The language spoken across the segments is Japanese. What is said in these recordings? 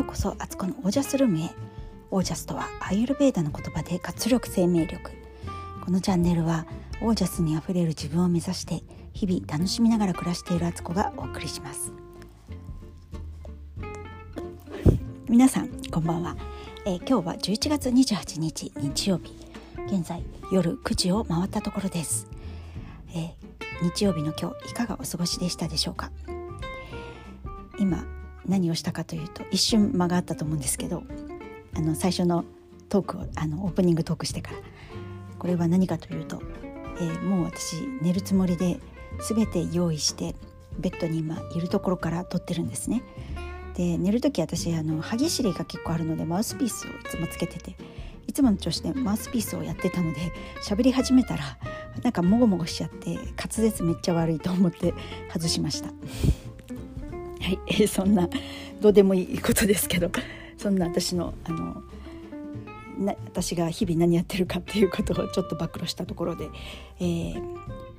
ようこそあつこのオージャスルームへ。オージャスとはアイユルベーダの言葉で活力生命力。このチャンネルはオージャスにあふれる自分を目指して日々楽しみながら暮らしているあつこがお送りします。皆さんこんばんは、えー、今日は11月28日日曜日。現在夜9時を回ったところです、えー、日曜日の今日いかがお過ごしでしたでしょうか？今何をしたかというと一瞬間があったと思うんですけどあの最初のトークをあのオープニングトークしてからこれは何かというと、えー、もう私寝るつもりで全て用意してベッドに今いるところから撮ってるんですね。で寝る時私あの歯ぎしりが結構あるのでマウスピースをいつもつけてていつもの調子でマウスピースをやってたので喋り始めたらなんかもごもごしちゃって滑舌めっちゃ悪いと思って外しました。はい、えー、そんなどうでもいいことですけどそんな私のあのな私が日々何やってるかっていうことをちょっと暴露したところで、えー、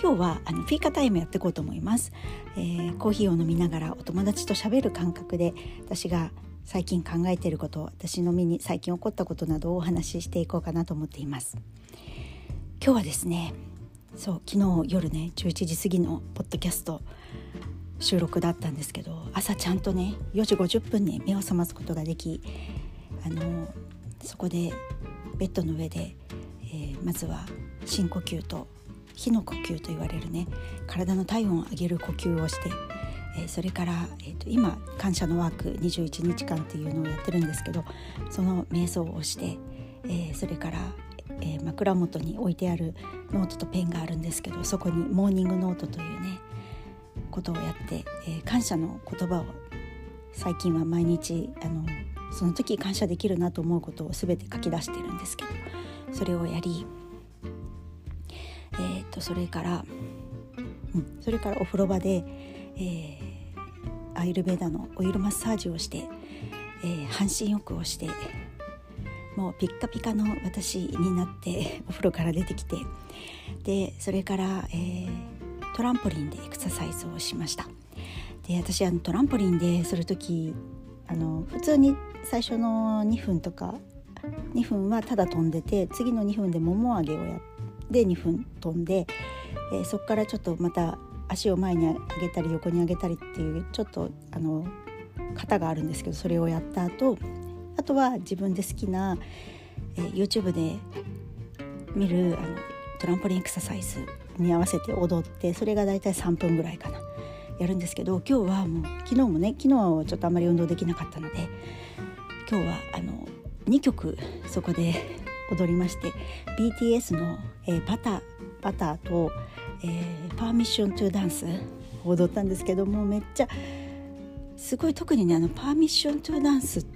今日はあのフィーカタイムやっていこうと思います、えー、コーヒーを飲みながらお友達と喋る感覚で私が最近考えていること私の身に最近起こったことなどをお話ししていこうかなと思っています。今日はですねそう昨日夜ね11時過ぎのポッドキャスト収録だったんですけど朝ちゃんとね4時50分に目を覚ますことができあのそこでベッドの上で、えー、まずは深呼吸と火の呼吸と言われるね体の体温を上げる呼吸をして、えー、それから、えーと、今感謝のワーク21日間っていうのをやってるんですけどその瞑想をして、えー、それから、え枕元に置いてあるノートとペンがあるんですけどそこにモーニングノートというねことをやって、えー、感謝の言葉を最近は毎日あのその時感謝できるなと思うことを全て書き出してるんですけどそれをやり、えーと、それから、うん、それからお風呂場で、えー、アイルベーダのオイルマッサージをして、えー、半身浴をしてもうピッカピカの私になってお風呂から出てきてでそれから、えートランポリンでエクササイズをしました。で私あのトランポリンでする時あの普通に最初の2分とか2分はただ飛んでて次の2分でもも上げをやって2分飛んで、えー、そこからちょっとまた足を前に上げたり横に上げたりっていうちょっとあの型があるんですけどそれをやった後あとは自分で好きな、えー、YouTube で見るあのトランポリンエクササイズに合わせて踊ってそれが大体3分ぐらいかな。やるんですけど今日はもう昨日もね昨日はちょっとあんまり運動できなかったので今日はあの2曲そこで踊りまして BTS の、えー、バターバターと、えー、パーミッショントゥダンスを踊ったんですけどもめっちゃすごい特にねあのパーミッショントゥダンス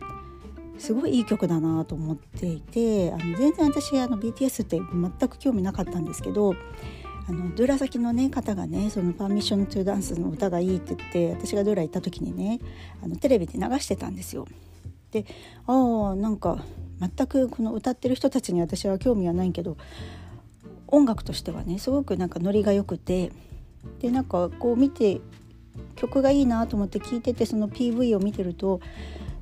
すごいいい曲だなと思っていてあの全然私あの BTS って全く興味なかったんですけどあのドゥラ先の、ね、方がねその「パーミッション・トゥ・ダンス」の歌がいいって言って私がドゥラ行った時にねあのテレビで流してたんですよ。でああなんか全くこの歌ってる人たちに私は興味はないけど音楽としてはねすごくなんかノリが良くてでなんかこう見て曲がいいなと思って聴いててその PV を見てると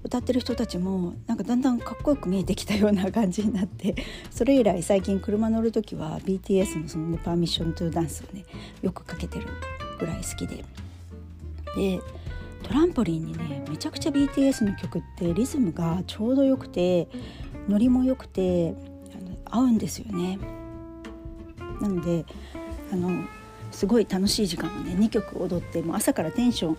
歌ってる人たちもなんかだんだんかっこよく見えてきたような感じになって それ以来最近車乗る時は BTS のその、ね「パーミッション・トゥ・ダンス」をねよくかけてるぐらい好きででトランポリンにねめちゃくちゃ BTS の曲ってリズムがちょうどよくてノリも良くてあの合うんですよね。なのであのすごい楽しい時間をね2曲踊ってもう朝からテンション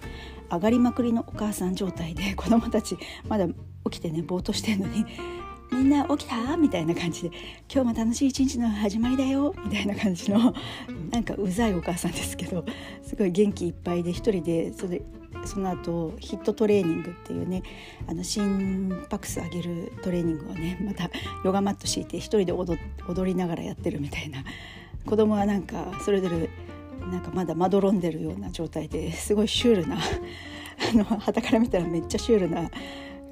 上がりまくりのお母さん状態で 子供たちまだ起きてねぼーっとしてんのに「みんな起きた?」みたいな感じで「今日も楽しい一日の始まりだよ」みたいな感じのなんかうざいお母さんですけどすごい元気いっぱいで一人でそれその後ヒットトレーニングっていうねあの心拍数上げるトレーニングをねまたヨガマット敷いて一人で踊りながらやってるみたいな子供はなんかそれぞれなんかまだまどろんでるような状態ですごいシュールなあの旗から見たらめっちゃシュールな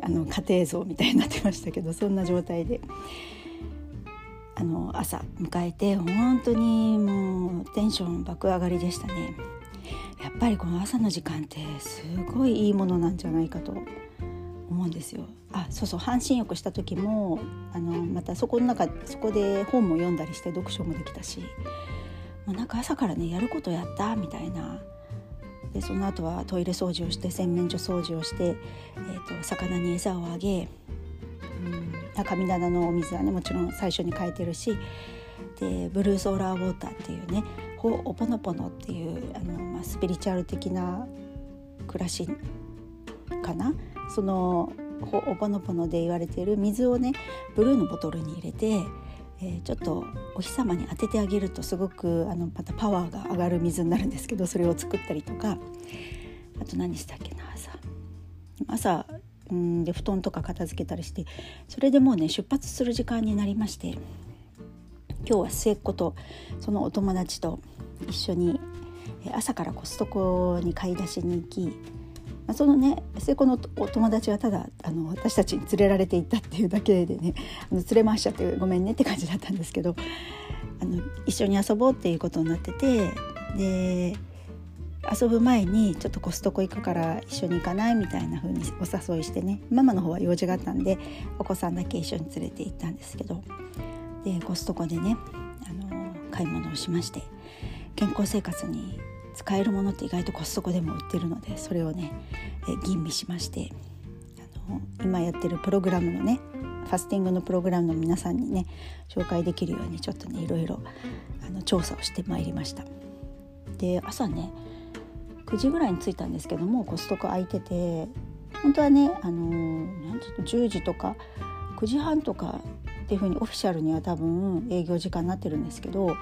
あの家庭像みたいになってましたけどそんな状態であの朝迎えて本当にもうテンション爆上がりでしたね。やっぱりこの朝の時間ってすごいいいものなんじゃないかと思うんですよ。あそうそう半身浴した時もあのまたそこの中そこで本も読んだりして読書もできたしもうなんか朝からねやることやったみたいな。でその後はトイレ掃除をして洗面所掃除をして、えーと、魚に餌をあげ、うん、神棚のお水はねもちろん最初に変えてるしでブルーソーラーウォーターっていうねホオポノポノっていうあの、まあ、スピリチュアル的な暮らしかな。そのオポノポノで言われている水をねブルーのボトルに入れて、えー、ちょっとお日様に当ててあげるとすごくあのまたパワーが上がる水になるんですけどそれを作ったりとか。あと何したっけな朝。朝うんで布団とか片付けたりしてそれでもうね出発する時間になりまして今日は末っ子とそのお友達と一緒に朝からコストコに買い出しに行き、そのね末っ子のお友達はただあの私たちに連れられていったっていうだけでねあの連れ回しちゃってごめんねって感じだったんですけどあの一緒に遊ぼうっていうことになっててで遊ぶ前にちょっとコストコ行くから一緒に行かないみたいな風にお誘いしてねママの方は用事があったんでお子さんだけ一緒に連れて行ったんですけどでコストコでねあの買い物をしまして健康生活に使えるものって意外とコストコでも売ってるのでそれをね吟味しましてあの今やってるプログラムのねファスティングのプログラムの皆さんにね紹介できるようにちょっとねいろいろあの調査をしてまいりました。で朝ね9時ぐらいに着いたんですけどもコストコ空いてて本当はねあのなんちょっと10時とか9時半とかっていう風にオフィシャルには多分営業時間になってるんですけど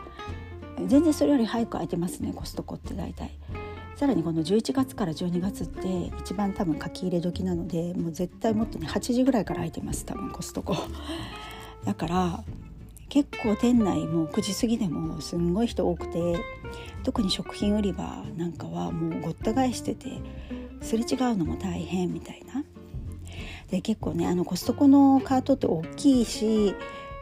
全然それより早く空いてますねコストコって大体。さらにこの11月から12月って一番多分書き入れ時なのでもう絶対もっとね8時ぐらいから空いてます多分コストコ。だから結構店内もう9時過ぎでもすんごい人多くて特に食品売り場なんかはもうごった返しててすれ違うのも大変みたいな。で結構ねあのコストコのカートって大きいし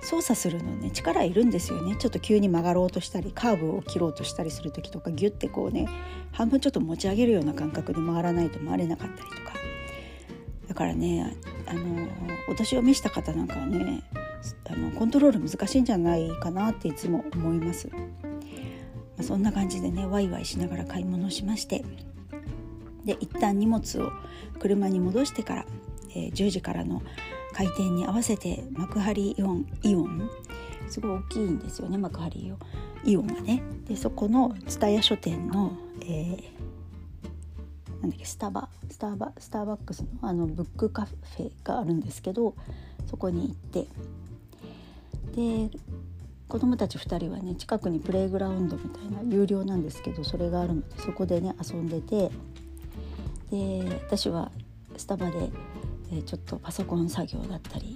操作するのね力いるんですよね。ちょっと急に曲がろうとしたりカーブを切ろうとしたりする時とかギュッてこうね半分ちょっと持ち上げるような感覚で回らないと回れなかったりとか。だからねあのお年を召した方なんかはねあのコントロール難しいんじゃないかなっていつも思います、まあ、そんな感じでねワイワイしながら買い物しまして。で一旦荷物を車に戻してから、えー、10時からの開店に合わせて幕張イオンイオン？すごい大きいんですよね幕張イオン。イオンがね。でそこの蔦屋書店の、えー、なんだっけスタバ？スタバ？スターバックスのあのブックカフェがあるんですけどそこに行って。で子供たち2人はね近くにプレイグラウンドみたいな有料なんですけどそれがあるのでそこでね遊んでて。で私はスタバでえちょっとパソコン作業だったり、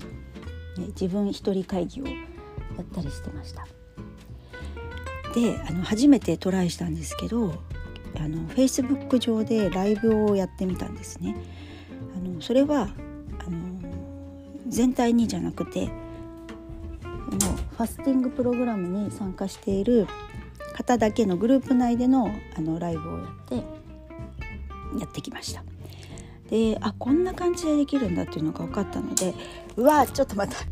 ね、自分一人会議をやったりしてました。であの初めてトライしたんですけどあの Facebook 上でライブをやってみたんですね。あのそれはあの全体にじゃなくてのファスティングプログラムに参加している方だけのグループ内でのあのライブをやってやってきました。であこんな感じでできるんだっていうのが分かったのでうわちょっと待った。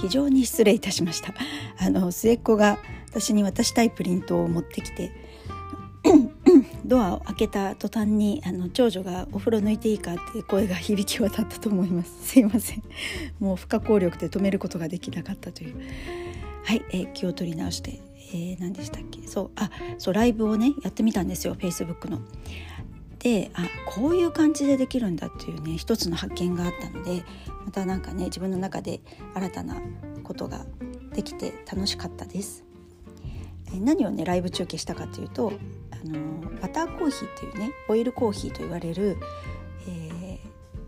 非常に失礼いたしましたあの末っ子が私に渡したいプリントを持ってきてドアを開けた途端にあの長女がお風呂抜いていいかって声が響き渡ったと思います すいませんもう不可抗力で止めることができなかったというはい、えー、気を取り直してえー、何でしたっけ？そうあそうライブをねやってみたんですよ Facebook の。であこういう感じでできるんだっていうね一つの発見があったのでまたなんかね自分の中で新たなことができて楽しかったです。何をねライブ中継したかというとあのバターコーヒーっていうねオイルコーヒーと言われる、え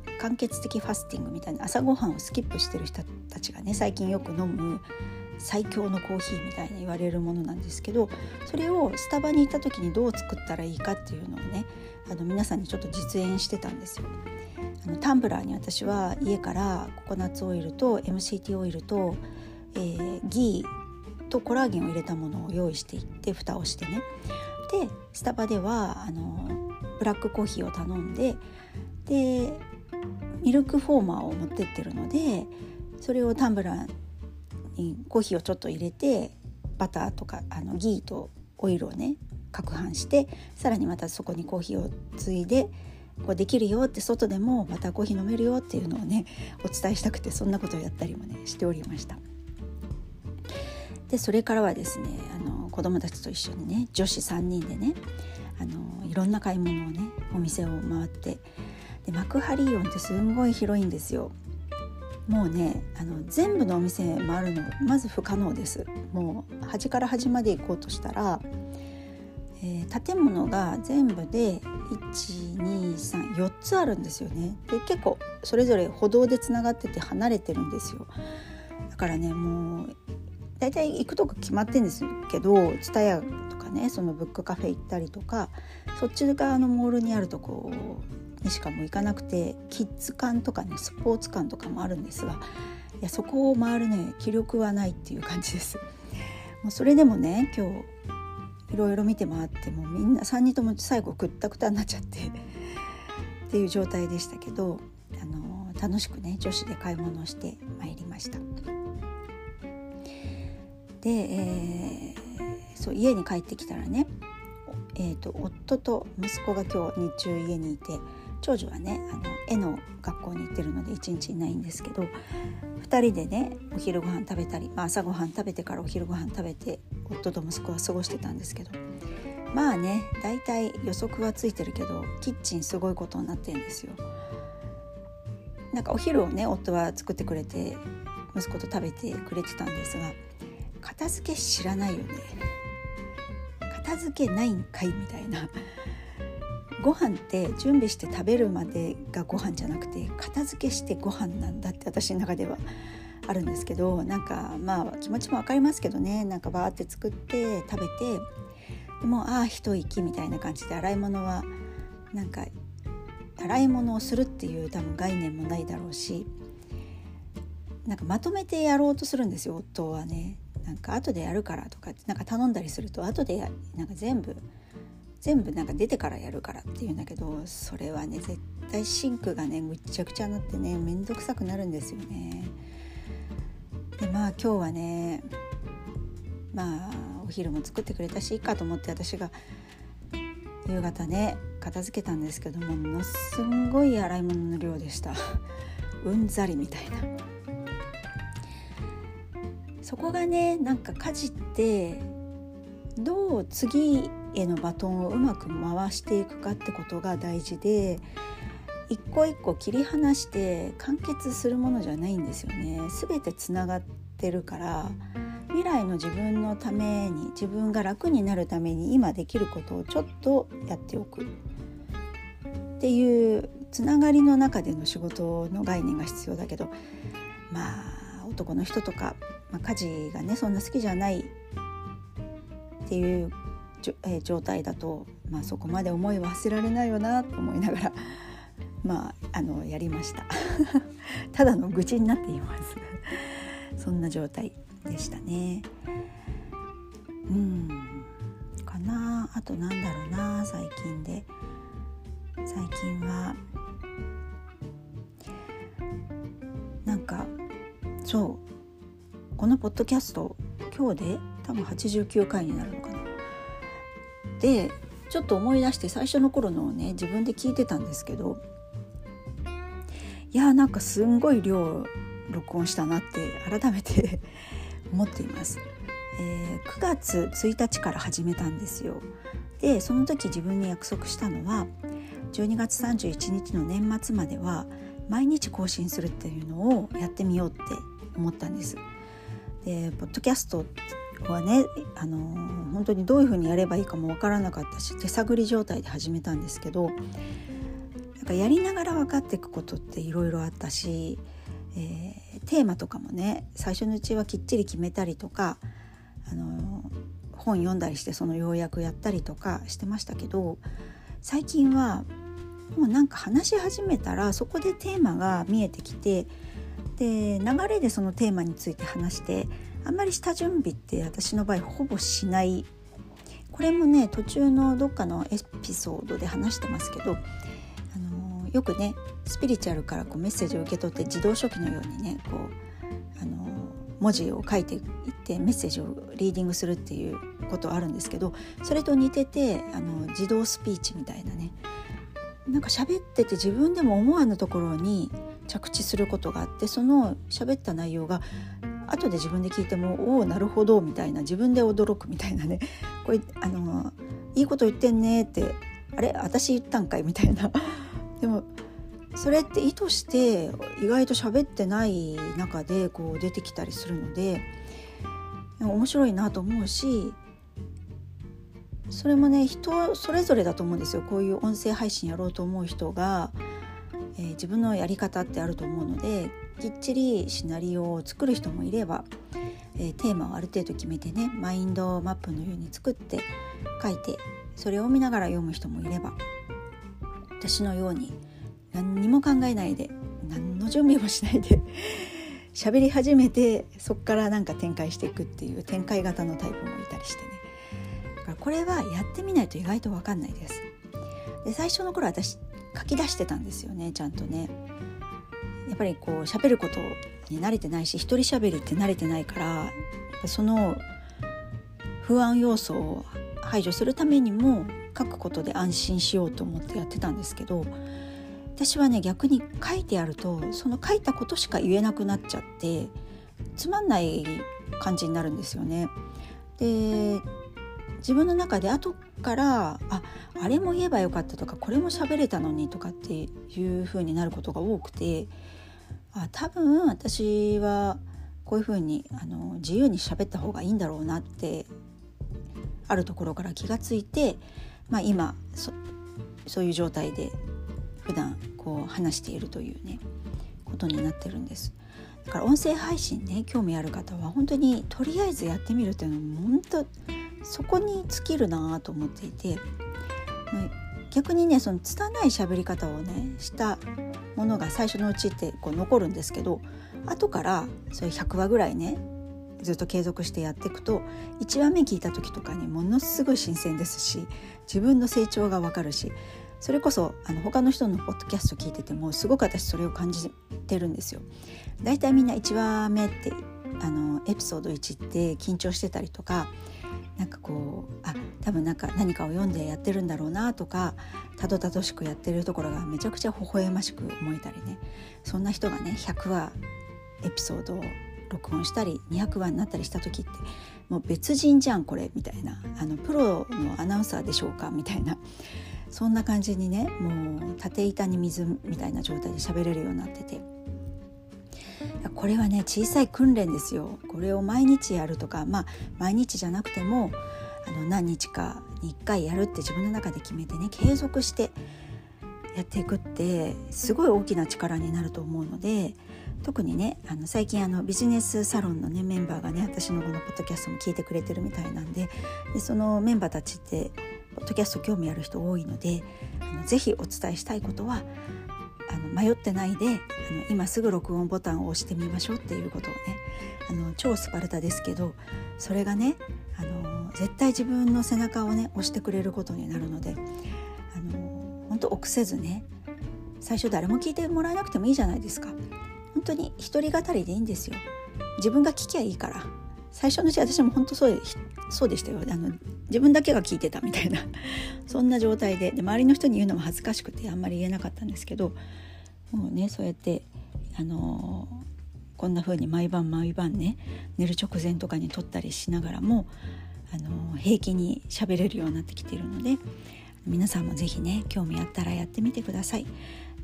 ー、間欠的ファスティングみたいな朝ごはんをスキップしてる人たちがね最近よく飲む最強のコーヒーみたいに言われるものなんですけどそれをスタバに行った時にどう作ったらいいかっていうのをねあの皆さんにちょっと実演してたんですよ。あのタンブラーに私は家からココナッツオイルと MCT オイルと、えー、ギーとコラーゲンを入れたものを用意していって蓋をしてねでスタバではあのブラックコーヒーを頼んででミルクフォーマーを持ってってるのでそれをタンブラーにコーヒーをちょっと入れてバターとかあのギーとオイルをね攪拌してさらにまたそこにコーヒーをついでこうできるよって外でもバターコーヒー飲めるよっていうのをねお伝えしたくてそんなことをやったりもねしておりました。でそれからはですねあの子供たちと一緒にね女子3人でねあのいろんな買い物をねお店を回ってで幕張イオンってすんごい広いんですよ。もうねあの全部のお店回るのまず不可能です。もう端から端まで行こうとしたら、えー、建物が全部で1234つあるんですよね。で結構それぞれ歩道でつながってて離れてるんですよ。だからねもう大体行くとこ決まってんですけど蔦屋とかねそのブックカフェ行ったりとかそっち側のモールにあるとこにしかも行かなくてキッズ館とかねスポーツ館とかもあるんですがいやそこを回るね気力はないっていう感じです。もうそれでもね今日いろいろ見て回ってもみんな3人とも最後くったくたになっちゃってっていう状態でしたけどあの楽しくね女子で買い物をしてまいりました。で、えー、そう家に帰ってきたらね、えーと、夫と息子が今日日中家にいて長女はねあの絵の学校に行ってるので一日いないんですけど2人でねお昼ご飯食べたり、まあ、朝ごはん食べてからお昼ご飯食べて夫と息子は過ごしてたんですけどまあね大体予測はついてるけどキッチンすごいことになってんですよ。なんかお昼をね夫は作ってくれて息子と食べてくれてたんですが片付け知らないよね。片付けないんかいみたいな。ご飯って準備して食べるまでがご飯じゃなくて片付けしてご飯なんだって私の中ではあるんですけどなんかまあ気持ちも分かりますけどね。なんかバーって作って食べてでもああ一息みたいな感じで洗い物はなんか洗い物をするっていう多分概念もないだろうしなんかまとめてやろうとするんですよ夫はね。なんか後でやるからとかなんか頼んだりすると後でなんか全部全部なんか出てからやるからっていうんだけどそれはね絶対シンクがねぐっちゃぐちゃになってね面倒くさくなるんですよね。でまあ今日はねまあお昼も作ってくれたしいいかと思って私が夕方ね片付けたんですけどもものすんごい洗い物の量でした うんざりみたいな。そこがねなんか家事ってどう次へのバトンをうまく回していくかってことが大事で一個一個切り離して完結するものじゃないんですよね。全てつながってるから未来の自分のために自分が楽になるために今できることをちょっとやっておくっていうつながりの中での仕事の概念が必要だけどまあ男の人とかまあ、家事がねそんな好きじゃないっていうえー、状態だと、まあ、そこまで思いはせられないよなと思いながら まああのやりました。ただの愚痴になっています。そんな状態でしたね。うん。かな。あとなんだろうな。最近で。最近はなんかそう。このポッドキャスト今日で多分89回になるのかな。でちょっと思い出して最初の頃のね自分で聞いてたんですけどいやーなんかすんごい量録音したなって改めて 思っています。えー、9月1日から始めたんですよ。でその時自分に約束したのは12月31日の年末までは毎日更新するっていうのをやってみようって思ったんです。でポッドキャストはねあの本当にどういうふうにやればいいかも分からなかったし手探り状態で始めたんですけどなんかやりながら分かっていくことっていろいろあったし、えー、テーマとかもね最初のうちはきっちり決めたりとかあの本読んだりしてその要約やったりとかしてましたけど最近はもうなんか話し始めたらそこでテーマが見えてきてで流れでそのテーマについて話してあんまり下準備って私の場合ほぼしない。これもね途中のどっかのエピソードで話してますけど、あのよくねスピリチュアルからこうメッセージを受け取って自動書記のようにねこう、あの文字を書いていってメッセージをリーディングするっていうことあるんですけどそれと似ててあの自動スピーチみたいなね。なんか喋ってて自分でも思わぬところに着地することがあってその喋った内容が後で自分で聞いても「おおなるほど」みたいな自分で驚くみたいなね。これあのいいこと言ってんねってあれ私言ったんかいみたいな。でもそれって意図して意外と喋ってない中でこう出てきたりするので面白いなと思うしそれもね人それぞれだと思うんですよ。こういう音声配信やろうと思う人が、えー、自分のやり方ってあると思うのできっちりシナリオを作る人もいれば、えー、テーマをある程度決めてねマインドマップのように作って書いてそれを見ながら読む人もいれば私のように何にも考えないで何の準備もしないで 喋り始めてそこからなんか展開していくっていう展開型のタイプもいたりしてね。だからこれはやってみないと意外と分かんないです。で最初の頃私書き出してたんですよねちゃんとねやっぱりこう喋ることに慣れてないし一人喋りって慣れてないからその不安要素を排除するためにも書くことで安心しようと思ってやってたんですけど私はね逆に書いてあるとその書いたことしか言えなくなっちゃってつまんない感じになるんですよね。で自分の中で後からああれも言えばよかったとかこれも喋れたのにとかっていう風になることが多くてあ多分私はこういう風にあの自由に喋った方がいいんだろうなってあるところから気がついて、まあ、今そそういう状態で普段こう話しているというねことになってるんです。だから音声配信ね興味ある方は本当にとりあえずやってみるっていうのも本当そこに尽きるなと思っていて逆にねその拙い喋り方をねしたものが最初のうちってこう残るんですけど後からそれ100話ぐらいねずっと継続してやっていくと1話目聞いた時とかにものすごい新鮮ですし自分の成長がわかるしそれこそあの他の人のポッドキャスト聞いててもすごく私それを感じてるんですよ。だいたいみんな1話目ってあのエピソード1って緊張してたりとかなんかこうあ多分なんか何かを読んでやってるんだろうなとかたどたどしくやってるところがめちゃくちゃ微笑ましく思えたりねそんな人がね100話エピソードを録音したり200話になったりした時ってもう別人じゃんこれみたいなあのプロのアナウンサーでしょうかみたいなそんな感じにねもう縦板に水みたいな状態で喋れるようになってて。これはね小さい訓練ですよ。これを毎日やるとかまあ毎日じゃなくてもあの何日かに1回やるって自分の中で決めてね継続してやっていくってすごい大きな力になると思うので特にねあの最近あのビジネスサロンのねメンバーがね私のこのポッドキャストも聞いてくれてるみたいなんででそのメンバーたちってポッドキャスト興味ある人多いのであのぜひお伝えしたいことはあの迷ってないであの今すぐ録音ボタンを押してみましょうっていうことをねあの超スパルタですけどそれがねあの絶対自分の背中をね押してくれることになるのであの本当臆せずね最初誰も聞いてもらえなくてもいいじゃないですか。本当に一人語りでいいんですよ。自分が聞きゃいいから。最初のうち私も本当そうそうでしたよ。あの自分だけが聞いてたみたいな。そんな状態で。で周りの人に言うのも恥ずかしくてあんまり言えなかったんですけどもうねそうやってあのこんな風に毎晩毎晩ね寝る直前とかに撮ったりしながらもあの平気に喋れるようになってきているので皆さんも是非ね興味あったらやってみてください。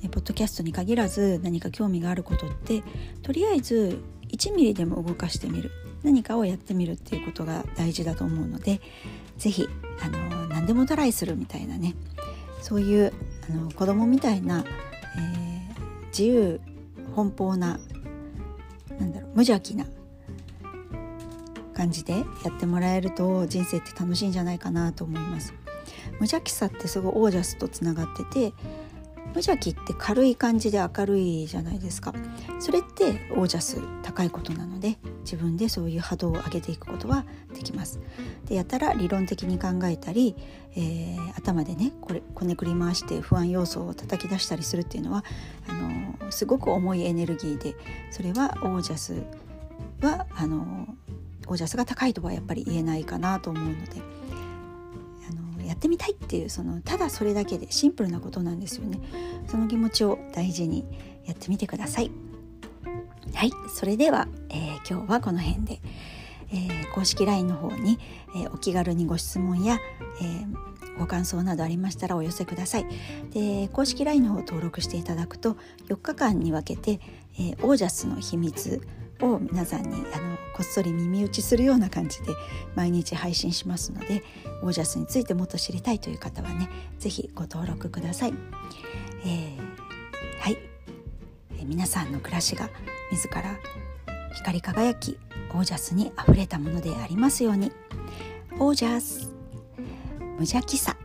ポッドキャストに限らず何か興味があることってとりあえず1ミリでも動かしてみる何かをやってみるっていうことが大事だと思うので是非あの何でもトライするみたいなねそういうあの子供みたいな、えー、自由奔放ななんだろう無邪気な感じでやってもらえると人生って楽しいんじゃないかなと思います。無邪気さってすごいオージャスとつながってて無邪気って軽い感じで明るいじゃないですか。それってオージャス高いことなので自分でそういう波動を上げていくことはできます。でやたら理論的に考えたり、えー、頭でねこれこねくり回して不安要素を叩き出したりするっていうのはあのすごく重いエネルギーでそれはオージャスはあのオージャスが高いとはやっぱり言えないかなと思うので。やってみたいっていうそのただそれだけでシンプルなことなんですよね。その気持ちを大事にやってみてください。はい。それでは、えー、今日はこの辺で、えー、公式 LINE の方に、えー、お気軽にご質問や、えご感想などありましたらお寄せください。で公式 LINE の方を登録していただくと4日間に分けて、えオージャスの秘密を皆さんにあのこっそり耳打ちするような感じで毎日配信しますのでオージャスについてもっと知りたいという方はね是非ご登録ください。えー、はい、えー、皆さんの暮らしが自ら光り輝きオージャスにあふれたものでありますように。オージャス。無邪気さ。